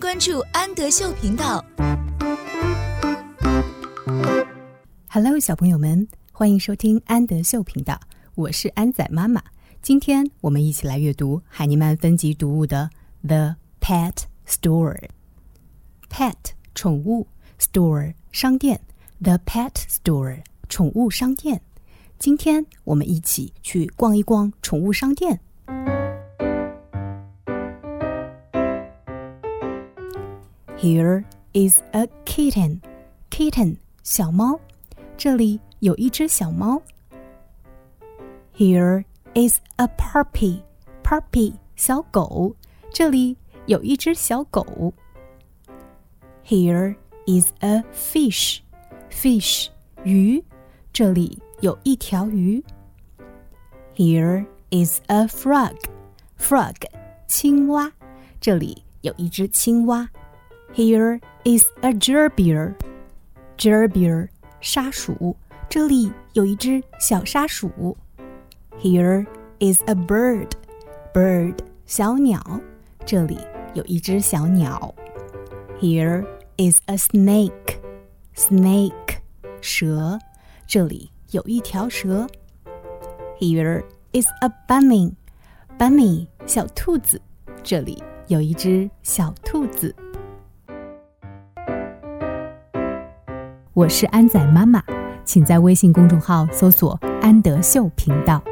关注安德秀频道。Hello，小朋友们，欢迎收听安德秀频道，我是安仔妈妈。今天我们一起来阅读海尼曼分级读物的《The Pet Store》。Pet 宠物，Store 商店，The Pet Store 宠物商店。今天我们一起去逛一逛宠物商店。Here is a kitten. Kitten 小猫，这里有一只小猫。Here is a puppy. Puppy 小狗，这里有一只小狗。Here is a fish. Fish 鱼，这里有一条鱼。Here is a frog. Frog 青蛙，这里有一只青蛙。 Here is a gerbil. Gerbil 沙鼠，这里有一只小沙鼠。Here is a bird. Bird 小鸟，这里有一只小鸟。Here is a snake. Snake 蛇，这里有一条蛇。Here is a bunny. Bunny 小兔子，这里有一只小兔子。 我是安仔妈妈，请在微信公众号搜索“安德秀频道”。